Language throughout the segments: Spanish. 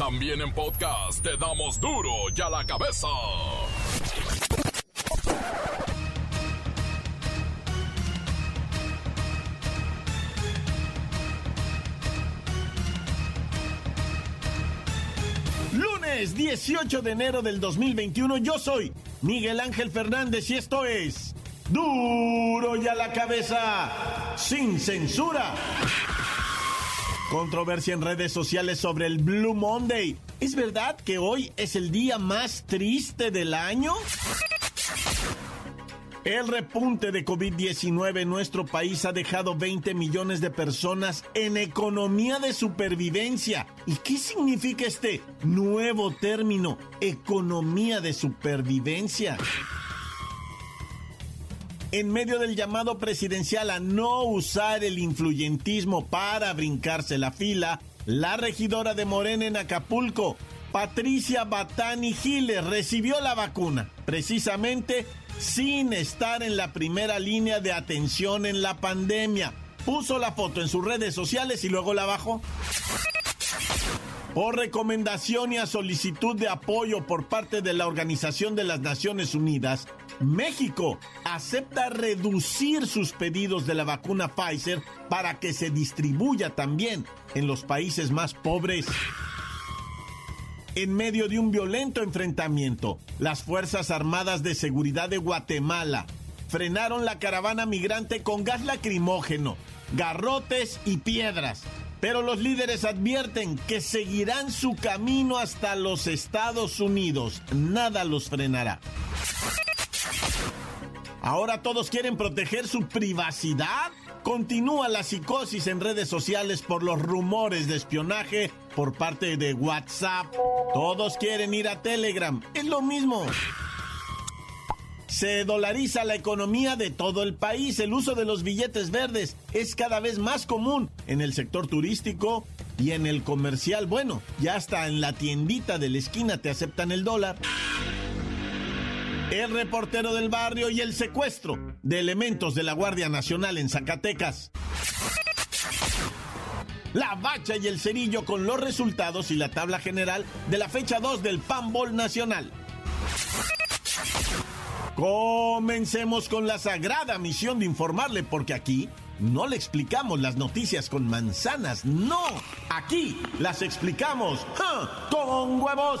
También en podcast te damos duro y a la cabeza. Lunes 18 de enero del 2021 yo soy Miguel Ángel Fernández y esto es duro y a la cabeza sin censura. Controversia en redes sociales sobre el Blue Monday. ¿Es verdad que hoy es el día más triste del año? El repunte de COVID-19 en nuestro país ha dejado 20 millones de personas en economía de supervivencia. ¿Y qué significa este nuevo término, economía de supervivencia? En medio del llamado presidencial a no usar el influyentismo para brincarse la fila, la regidora de Morena en Acapulco, Patricia Batani Giles, recibió la vacuna, precisamente sin estar en la primera línea de atención en la pandemia. Puso la foto en sus redes sociales y luego la bajó. Por recomendación y a solicitud de apoyo por parte de la Organización de las Naciones Unidas, México acepta reducir sus pedidos de la vacuna Pfizer para que se distribuya también en los países más pobres. En medio de un violento enfrentamiento, las Fuerzas Armadas de Seguridad de Guatemala frenaron la caravana migrante con gas lacrimógeno, garrotes y piedras. Pero los líderes advierten que seguirán su camino hasta los Estados Unidos. Nada los frenará. Ahora todos quieren proteger su privacidad. Continúa la psicosis en redes sociales por los rumores de espionaje por parte de WhatsApp. Todos quieren ir a Telegram. Es lo mismo. Se dolariza la economía de todo el país. El uso de los billetes verdes es cada vez más común en el sector turístico y en el comercial. Bueno, ya hasta en la tiendita de la esquina te aceptan el dólar el reportero del barrio y el secuestro de elementos de la Guardia Nacional en Zacatecas. La bacha y el cerillo con los resultados y la tabla general de la fecha 2 del Panbol Nacional. Comencemos con la sagrada misión de informarle, porque aquí no le explicamos las noticias con manzanas, no, aquí las explicamos con huevos.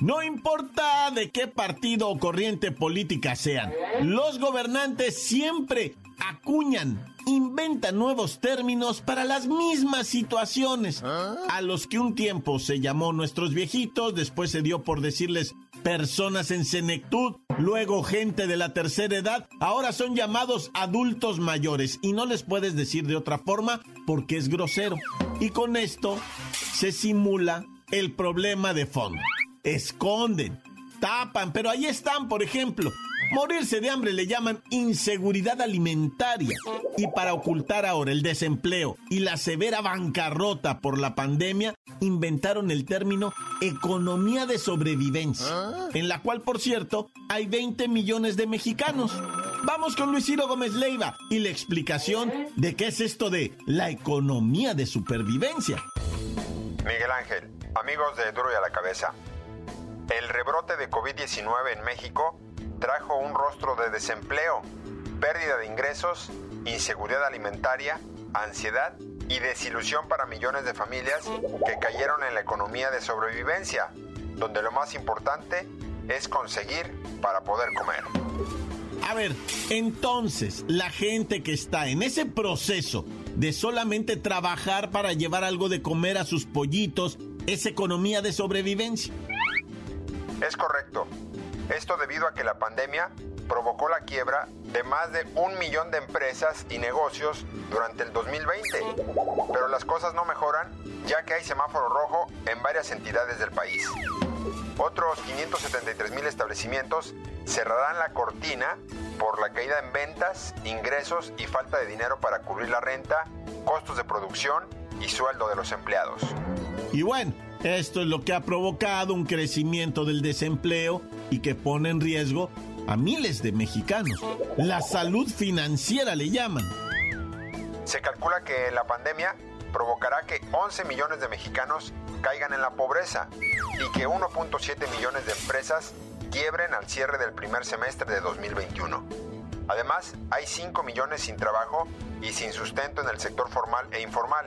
No importa de qué partido o corriente política sean, los gobernantes siempre acuñan, inventan nuevos términos para las mismas situaciones, a los que un tiempo se llamó nuestros viejitos, después se dio por decirles personas en senectud, luego gente de la tercera edad, ahora son llamados adultos mayores. Y no les puedes decir de otra forma porque es grosero. Y con esto se simula el problema de fondo esconden, tapan, pero ahí están, por ejemplo. Morirse de hambre le llaman inseguridad alimentaria. Y para ocultar ahora el desempleo y la severa bancarrota por la pandemia, inventaron el término economía de sobrevivencia, en la cual, por cierto, hay 20 millones de mexicanos. Vamos con Luis Ciro Gómez Leiva y la explicación de qué es esto de la economía de supervivencia. Miguel Ángel, amigos de Duro y a la Cabeza. El rebrote de COVID-19 en México trajo un rostro de desempleo, pérdida de ingresos, inseguridad alimentaria, ansiedad y desilusión para millones de familias que cayeron en la economía de sobrevivencia, donde lo más importante es conseguir para poder comer. A ver, entonces, la gente que está en ese proceso de solamente trabajar para llevar algo de comer a sus pollitos, es economía de sobrevivencia. Es correcto. Esto debido a que la pandemia provocó la quiebra de más de un millón de empresas y negocios durante el 2020. Pero las cosas no mejoran ya que hay semáforo rojo en varias entidades del país. Otros 573 mil establecimientos cerrarán la cortina por la caída en ventas, ingresos y falta de dinero para cubrir la renta, costos de producción y sueldo de los empleados. Y bueno, esto es lo que ha provocado un crecimiento del desempleo y que pone en riesgo a miles de mexicanos. La salud financiera le llaman. Se calcula que la pandemia provocará que 11 millones de mexicanos caigan en la pobreza y que 1.7 millones de empresas quiebren al cierre del primer semestre de 2021. Además, hay 5 millones sin trabajo y sin sustento en el sector formal e informal.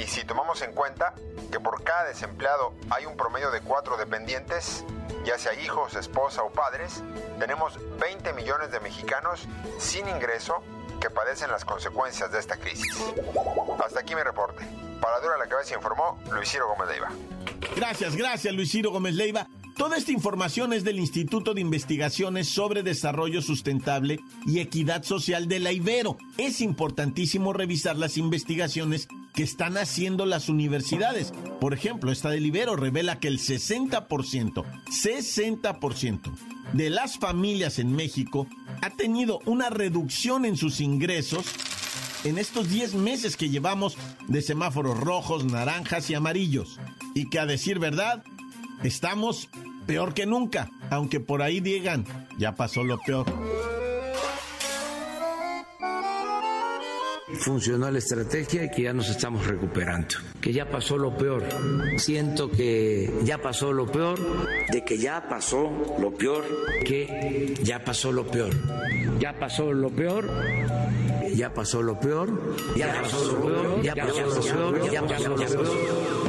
Y si tomamos en cuenta que por cada desempleado hay un promedio de 4 dependientes, ya sea hijos, esposa o padres, tenemos 20 millones de mexicanos sin ingreso que padecen las consecuencias de esta crisis. Hasta aquí mi reporte. Para Dura la Cabeza informó Luis Ciro Gómez Leiva. Gracias, gracias Luis Ciro Gómez Leiva. Toda esta información es del Instituto de Investigaciones sobre Desarrollo Sustentable y Equidad Social de la Ibero. Es importantísimo revisar las investigaciones están haciendo las universidades. Por ejemplo, esta del Ibero revela que el 60%, 60% de las familias en México ha tenido una reducción en sus ingresos en estos 10 meses que llevamos de semáforos rojos, naranjas y amarillos. Y que a decir verdad, estamos peor que nunca, aunque por ahí digan, ya pasó lo peor. Funcionó la estrategia y que ya nos estamos recuperando, que ya pasó lo peor. Siento que ya pasó lo peor, de que ya pasó lo peor, que ya pasó lo peor. Ya pasó lo peor. Ya pasó lo peor. Ya pasó lo peor. Ya pasó lo peor. Ya pasó lo peor.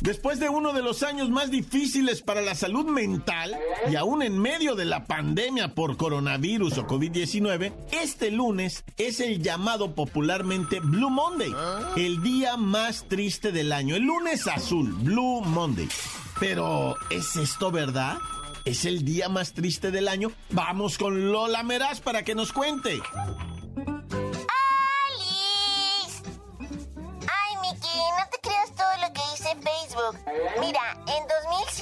Después de uno de los años más difíciles para la salud mental y aún en medio de la pandemia por coronavirus o COVID-19, este lunes es el llamado popularmente Blue Monday, el día más triste del año, el lunes azul, Blue Monday. Pero, ¿es esto verdad? ¿Es el día más triste del año? Vamos con Lola Meraz para que nos cuente.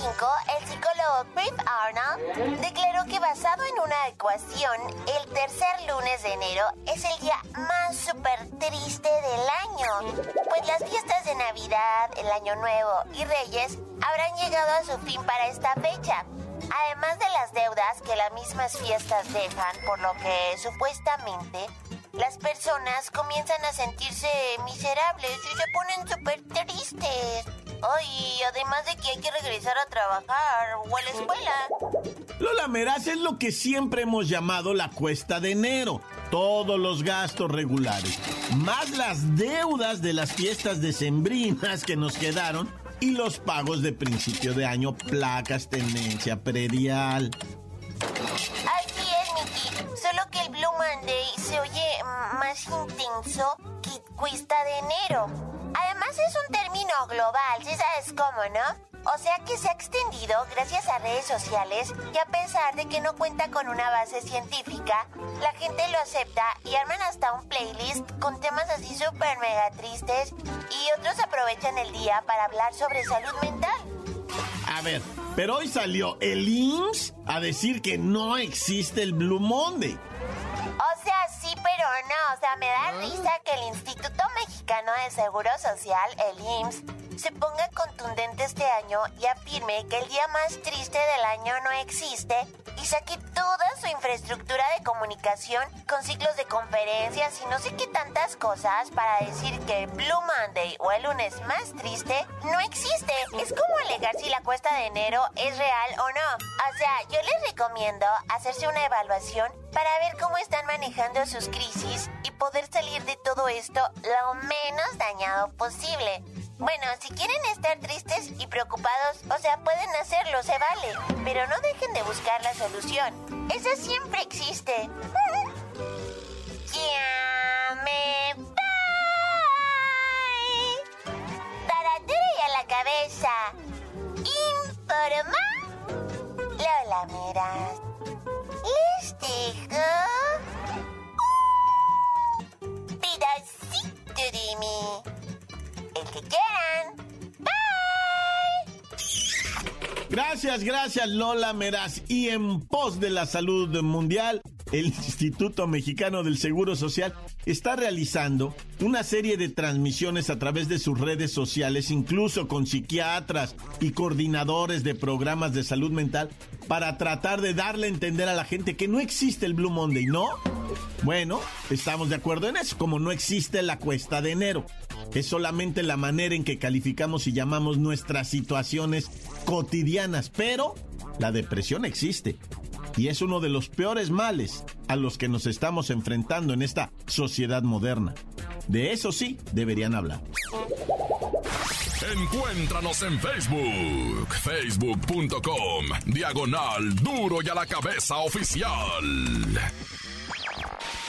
El psicólogo Chris Arnold declaró que basado en una ecuación, el tercer lunes de enero es el día más súper triste del año. Pues las fiestas de Navidad, el Año Nuevo y Reyes habrán llegado a su fin para esta fecha. Además de las deudas que las mismas fiestas dejan, por lo que supuestamente las personas comienzan a sentirse miserables y se ponen súper tristes. Ay, además de que hay que regresar a trabajar o a la escuela. Lola Meraz es lo que siempre hemos llamado la cuesta de enero. Todos los gastos regulares, más las deudas de las fiestas decembrinas que nos quedaron y los pagos de principio de año, placas, tenencia, predial. Así es, Miki. Solo que el Blue Monday se oye más intenso cuesta de enero. Además es un término global, si sabes cómo, ¿no? O sea que se ha extendido gracias a redes sociales y a pesar de que no cuenta con una base científica, la gente lo acepta y arman hasta un playlist con temas así súper mega tristes y otros aprovechan el día para hablar sobre salud mental. A ver, pero hoy salió el IMSS a decir que no existe el Blue Monday. O sea, sí, pero no. O sea, me da risa que el Instituto Mexicano de Seguro Social, el IMSS, se ponga contundente este año y afirme que el día más triste del año no existe y saque toda su infraestructura de comunicación con ciclos de conferencias y no sé qué tantas cosas para decir que Blue Monday o el lunes más triste no existe. Es como alegar si la cuesta de enero es real o no. O sea, yo les recomiendo hacerse una evaluación para ver cómo están manejando sus crisis y poder salir de todo esto lo menos dañado posible. Bueno, si quieren estar tristes y preocupados, o sea, pueden hacerlo, se vale. Pero no dejen de buscar la solución. Esa siempre existe. ya me voy. Y a la cabeza. Informa. Lola Meras. Les dejo pedacito de mí. Gracias, gracias Lola Meraz. Y en pos de la salud mundial, el Instituto Mexicano del Seguro Social está realizando una serie de transmisiones a través de sus redes sociales, incluso con psiquiatras y coordinadores de programas de salud mental, para tratar de darle a entender a la gente que no existe el Blue Monday, ¿no? Bueno, estamos de acuerdo en eso, como no existe la cuesta de enero. Es solamente la manera en que calificamos y llamamos nuestras situaciones cotidianas, pero la depresión existe y es uno de los peores males a los que nos estamos enfrentando en esta sociedad moderna. De eso sí deberían hablar. Encuéntranos en Facebook, facebook.com, diagonal duro y a la cabeza oficial.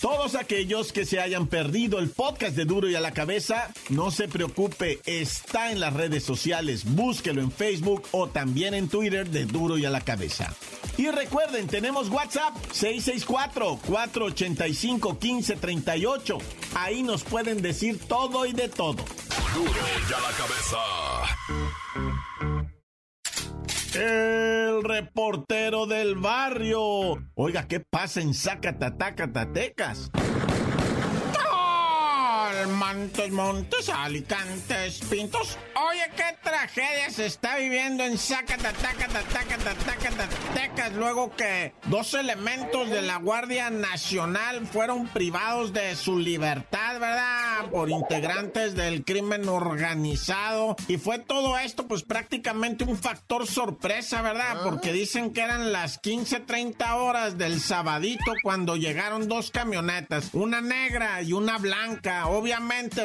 Todos aquellos que se hayan perdido el podcast de Duro y a la cabeza, no se preocupe, está en las redes sociales, búsquelo en Facebook o también en Twitter de Duro y a la cabeza. Y recuerden, tenemos WhatsApp 664-485-1538. Ahí nos pueden decir todo y de todo. Duro y a la cabeza. El reportero del barrio. Oiga, ¿qué pasa en Zacatatatecas? Montes, Montes, Alicantes, Pintos. Oye, qué tragedia se está viviendo en Zacatatatecas luego que dos elementos de la Guardia Nacional fueron privados de su libertad, ¿verdad? Por integrantes del crimen organizado. Y fue todo esto, pues prácticamente un factor sorpresa, ¿verdad? Porque dicen que eran las 15:30 horas del sabadito cuando llegaron dos camionetas, una negra y una blanca. Obviamente,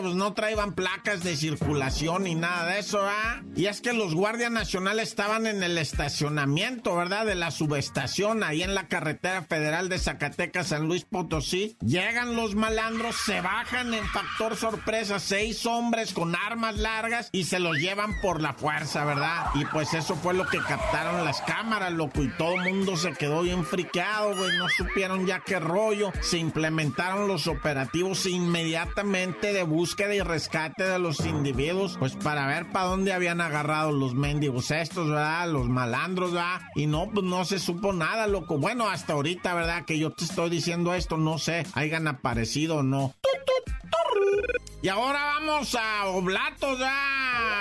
pues no traían placas de circulación ni nada de eso, ¿ah? Y es que los guardias nacionales estaban en el estacionamiento, ¿verdad? De la subestación, ahí en la carretera federal de Zacatecas, San Luis Potosí. Llegan los malandros, se bajan en factor sorpresa, seis hombres con armas largas y se los llevan por la fuerza, ¿verdad? Y pues eso fue lo que captaron las cámaras, loco, y todo el mundo se quedó bien friqueado, güey, no supieron ya qué rollo. Se implementaron los operativos inmediatamente de búsqueda y rescate de los individuos, pues para ver para dónde habían agarrado los mendigos estos, ¿verdad? Los malandros, ¿verdad? Y no, pues no se supo nada, loco. Bueno, hasta ahorita, ¿verdad? Que yo te estoy diciendo esto, no sé, hayan aparecido o no. Y ahora vamos a Oblatos,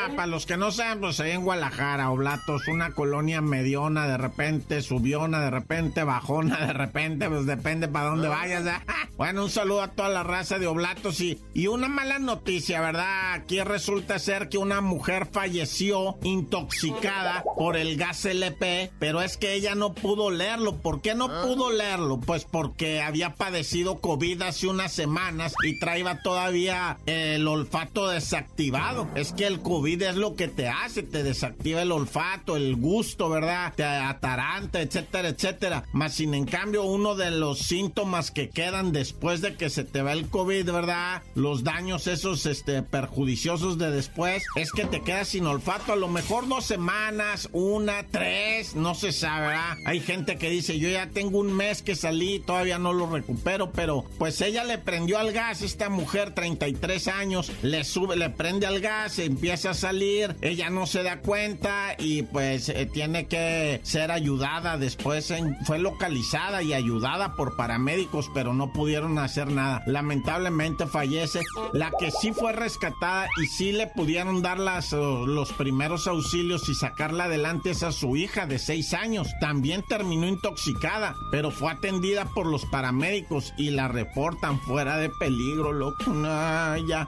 ya. Para los que no saben, pues ahí en Guadalajara, Oblatos, una colonia mediona, de repente subiona, de repente bajona, de repente, pues depende para dónde vayas, ¿ya? Bueno, un saludo a toda la raza de Oblatos y, y una mala noticia, ¿verdad? Aquí resulta ser que una mujer falleció intoxicada por el gas LP, pero es que ella no pudo leerlo. ¿Por qué no pudo leerlo? Pues porque había padecido COVID hace unas semanas y traía todavía el olfato desactivado. Es que el COVID es lo que te hace, te desactiva el olfato, el gusto, ¿verdad? Te ataranta, etcétera, etcétera. Más sin en cambio, uno de los síntomas que quedan después de que se te va el COVID, ¿verdad? Los daños esos, este, perjudiciosos de después, es que te quedas sin olfato. A lo mejor dos semanas, una, tres, no se sabe, ¿verdad? Hay gente que dice, yo ya tengo un mes que salí, todavía no lo recupero, pero pues ella le prendió al gas, esta mujer, 33 años, le sube, le prende al gas, empieza a salir, ella no se da cuenta y pues eh, tiene que ser ayudada. Después fue localizada y ayudada por paramédicos, pero no pudieron hacer nada. Lamentablemente fallece. La que sí fue rescatada y sí le pudieron dar las, los primeros auxilios y sacarla adelante es a su hija de 6 años. También terminó intoxicada, pero fue atendida por los paramédicos y la reportan fuera de peligro, loco. Ay, ya.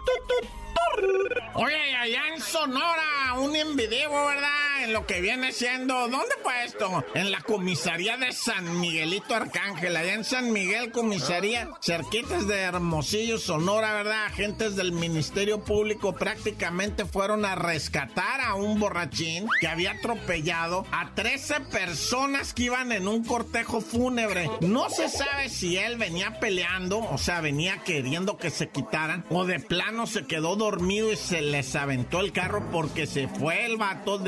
Oye, allá en Sonora, un en video, ¿verdad? En lo que viene siendo, ¿dónde fue esto? En la comisaría de San Miguelito Arcángel, allá en San Miguel, comisaría, cerquitas de Hermosillo, Sonora, ¿verdad? Agentes del Ministerio Público prácticamente fueron a rescatar a un borrachín que había atropellado a 13 personas que iban en un cortejo fúnebre. No se sabe si él venía peleando, o sea, venía queriendo que se quitaran, o de plano se quedó dormido y se les aventó el carro porque se fue el vato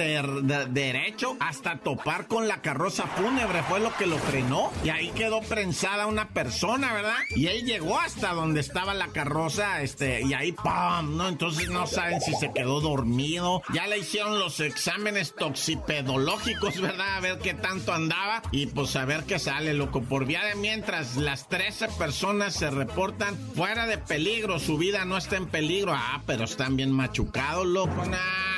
de, derecho hasta topar con la carroza fúnebre, fue lo que lo frenó y ahí quedó prensada una persona, ¿verdad? Y él llegó hasta donde estaba la carroza, este, y ahí ¡pam! ¿no? Entonces no saben si se quedó dormido. Ya le hicieron los exámenes toxipedológicos, ¿verdad? A ver qué tanto andaba y pues a ver qué sale, loco. Por vía de mientras, las 13 personas se reportan fuera de peligro, su vida no está en peligro. Ah, pero están bien machucados, loco. Nah,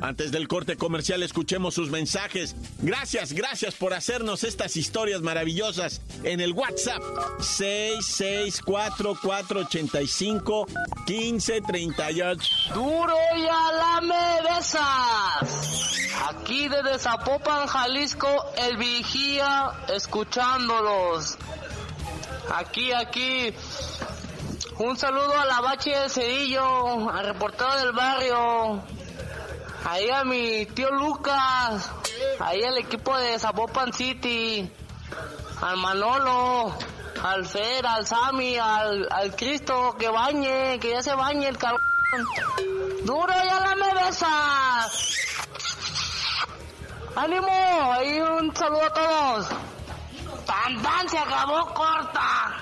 Antes del corte comercial escuchemos sus mensajes. Gracias, gracias por hacernos estas historias maravillosas en el WhatsApp 664-485-1538. Duro y a la besas. Aquí desde Zapopan, Jalisco, el vigía escuchándolos. Aquí, aquí. Un saludo a la Bache de Cedillo, al reportero del barrio ahí a mi tío Lucas, ahí al equipo de Zapopan City, al Manolo, al Fer, al Sammy, al, Cristo, que bañe, que ya se bañe el cabrón. Duro, ya la me. ¡Ánimo! Ahí un saludo a todos. ¡Tan, tan! Se acabó corta.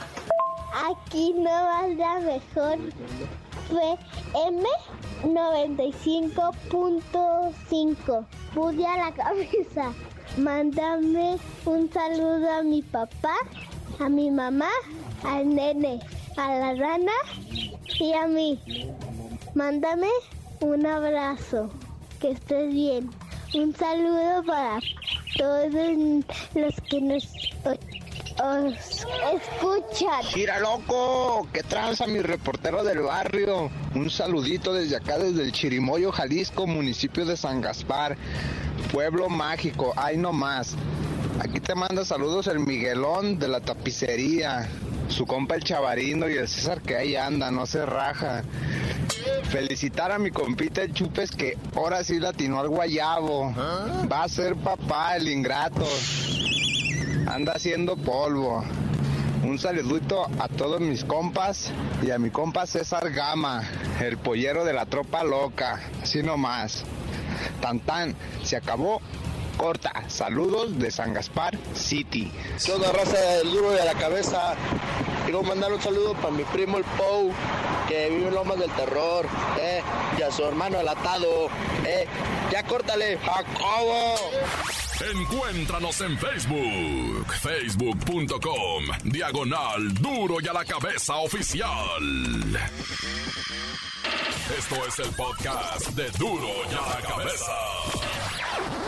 Aquí no va la mejor. Fue M 95.5. Pude a la cabeza. Mándame un saludo a mi papá, a mi mamá, al nene, a la rana y a mí. Mándame un abrazo. Que estés bien. Un saludo para todos los que nos escuchan. Mira, loco, que tranza mi reportero del barrio. Un saludito desde acá, desde el Chirimoyo, Jalisco, municipio de San Gaspar, pueblo mágico, ahí nomás. Aquí te manda saludos el Miguelón de la tapicería, su compa el Chavarino y el César que ahí anda, no se raja. Felicitar a mi compita el Chupes que ahora sí latinó al guayabo. Va a ser papá el ingrato anda haciendo polvo. Un saludito a todos mis compas y a mi compa César Gama, el pollero de la tropa loca. Así nomás. Tan tan, se acabó. Corta, saludos de San Gaspar City. Toda raza del duro a la cabeza. Quiero mandar un saludo para mi primo el Pou, que vive en Lomas del Terror, eh, y a su hermano el atado, eh. Ya córtale, Jacobo. Encuéntranos en Facebook, facebook.com, diagonal duro y a la cabeza oficial. Esto es el podcast de duro y a la cabeza.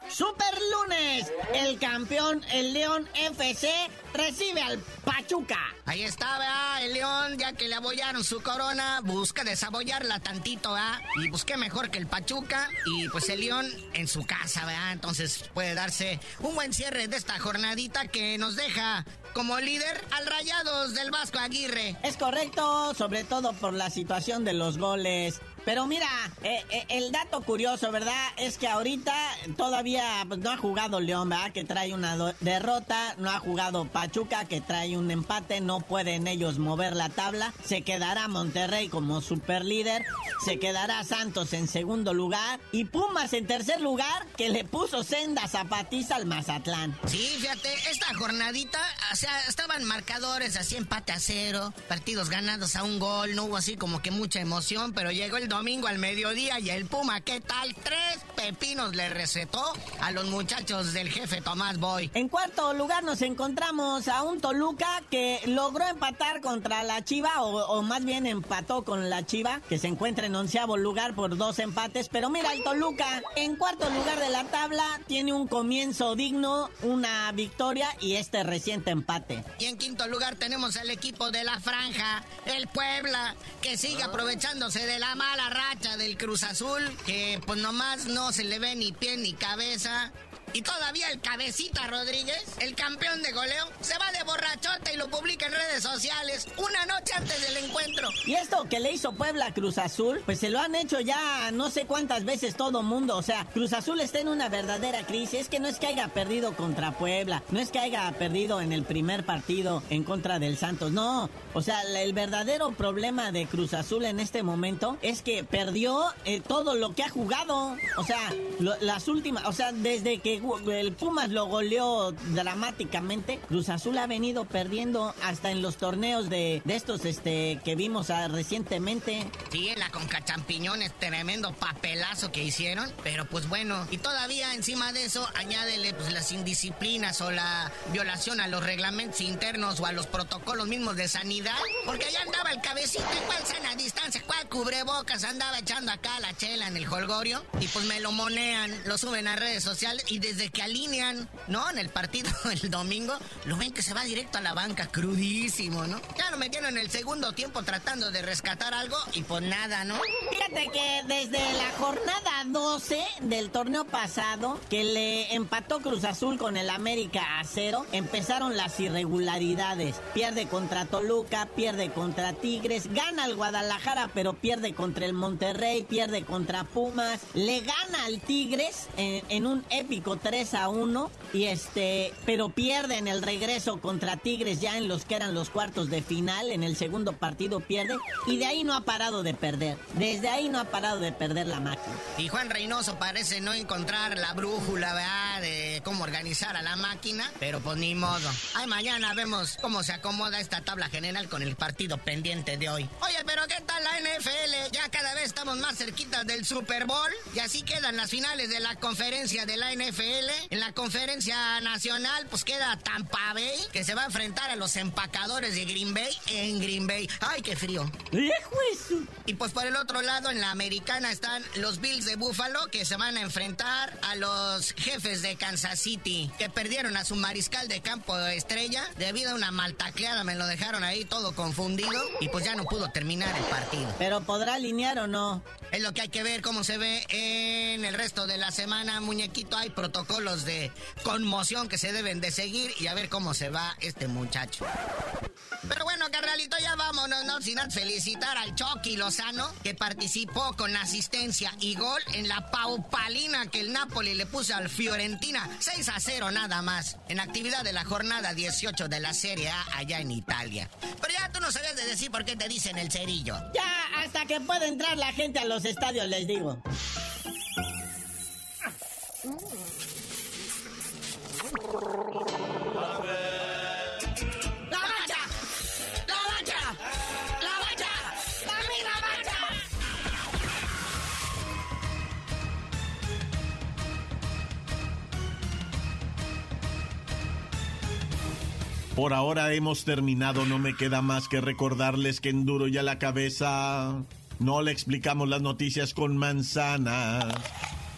Super Lunes. El campeón, el León FC, recibe al Pachuca. Ahí está, ¿verdad? El León, ya que le abollaron su corona, busca desabollarla tantito, ¿verdad? Y busque mejor que el Pachuca. Y pues el León en su casa, ¿verdad? Entonces puede darse un buen cierre de esta jornadita que nos deja como líder al Rayados del Vasco Aguirre. Es correcto, sobre todo por la situación de los goles. Pero mira, eh, eh, el dato curioso, ¿verdad? Es que ahorita todavía pues, no ha jugado León, ¿verdad? Que trae una derrota, no ha jugado Pachuca, que trae un empate, no pueden ellos mover la tabla. Se quedará Monterrey como super líder, se quedará Santos en segundo lugar y Pumas en tercer lugar, que le puso senda zapatiza al Mazatlán. Sí, fíjate, esta jornadita, o sea, estaban marcadores así empate a cero, partidos ganados a un gol, no hubo así como que mucha emoción, pero llegó el domingo al mediodía y el Puma, ¿qué tal? Tres pepinos le recetó a los muchachos del jefe Tomás Boy. En cuarto lugar nos encontramos a un Toluca que logró empatar contra la Chiva, o, más bien empató con la Chiva, que se encuentra en onceavo lugar por dos empates. Pero mira, el Toluca en cuarto lugar de la tabla tiene un comienzo digno, una victoria y este reciente empate. Y en quinto lugar tenemos al equipo de la Franja, el Puebla, que sigue aprovechándose de la mala racha del Cruz Azul, que pues nomás no se le ve ni pie ni cabeza. Y todavía el cabecita Rodríguez, el campeón de goleo, se va de borrachota y lo publica en redes sociales una noche antes del encuentro. Y esto que le hizo Puebla Cruz Azul, pues se lo han hecho ya no sé cuántas veces todo mundo. O sea, Cruz Azul está en una verdadera crisis. Es que no es que haya perdido contra Puebla, no es que haya perdido en el primer partido en contra del Santos. No, o sea, el verdadero problema de Cruz Azul en este momento es que perdió eh, todo lo que ha jugado. O sea, las últimas, o sea, desde que el Pumas lo goleó dramáticamente. Cruz Azul ha venido perdiendo hasta en los torneos de, estos este que vimos ah, recientemente. Sí, en la Conca Champiñones, tremendo papelazo que hicieron. Pero pues bueno, y todavía encima de eso, añádele pues las indisciplinas o la violación a los reglamentos internos o a los protocolos mismos de sanidad. Porque allá andaba el cabecito, ¿cuál sana distancia? ¿Cuál cubrebocas? Andaba echando acá la chela en el holgorio. Y pues me lo monean, lo suben a redes sociales y desde que alinean, ¿no? En el partido el domingo, lo ven que se va directo a la banca, crudísimo, ¿no? Ya lo metieron en el segundo tiempo tratando de rescatar algo y pues nada, ¿no? Fíjate que desde la jornada 12 del torneo pasado, que le empató Cruz Azul con el América a cero, empezaron las irregularidades. Pierde contra Toluca, pierde contra Tigres, gana el Guadalajara, pero pierde contra el Monterrey, pierde contra Pumas, le gana al Tigres en, en un épico 3 a 1 y este, pero pierde en el regreso contra Tigres ya en los que eran los cuartos de final, en el segundo partido pierde y de ahí no ha parado de perder. Desde ahí no ha parado de perder la máquina. Y Juan Reynoso parece no encontrar la brújula, ¿verdad? De cómo organizar a la máquina, pero pues ni modo. Ay, mañana vemos cómo se acomoda esta tabla general con el partido pendiente de hoy. Oye, pero ¿qué tal la NFL? Ya cada vez estamos más cerquitas del Super Bowl y así quedan las finales de la conferencia de la NFL en la conferencia nacional, pues queda Tampa Bay, que se va a enfrentar a los empacadores de Green Bay en Green Bay. ¡Ay, qué frío! Y pues por el otro lado, en la americana están los Bills de Buffalo, que se van a enfrentar a los jefes de Kansas City, que perdieron a su mariscal de campo estrella debido a una maltacleada. Me lo dejaron ahí todo confundido y pues ya no pudo terminar el partido. Pero podrá alinear o no. Es lo que hay que ver cómo se ve en el resto de la semana, muñequito. Hay protocolos de conmoción que se deben de seguir y a ver cómo se va este muchacho. Pero bueno, carnalito, ya vámonos, ¿no? Sin felicitar al Chucky Lozano, que participó con asistencia y gol en la paupalina que el Napoli le puso al Fiorentina. 6 a 0 nada más, en actividad de la jornada 18 de la Serie A allá en Italia. Pero ya tú no sabes de decir por qué te dicen el cerillo. Ya, hasta que pueda entrar la gente a los estadios, les digo. Por ahora hemos terminado, no me queda más que recordarles que en duro ya la cabeza no le explicamos las noticias con manzanas.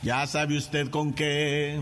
Ya sabe usted con qué.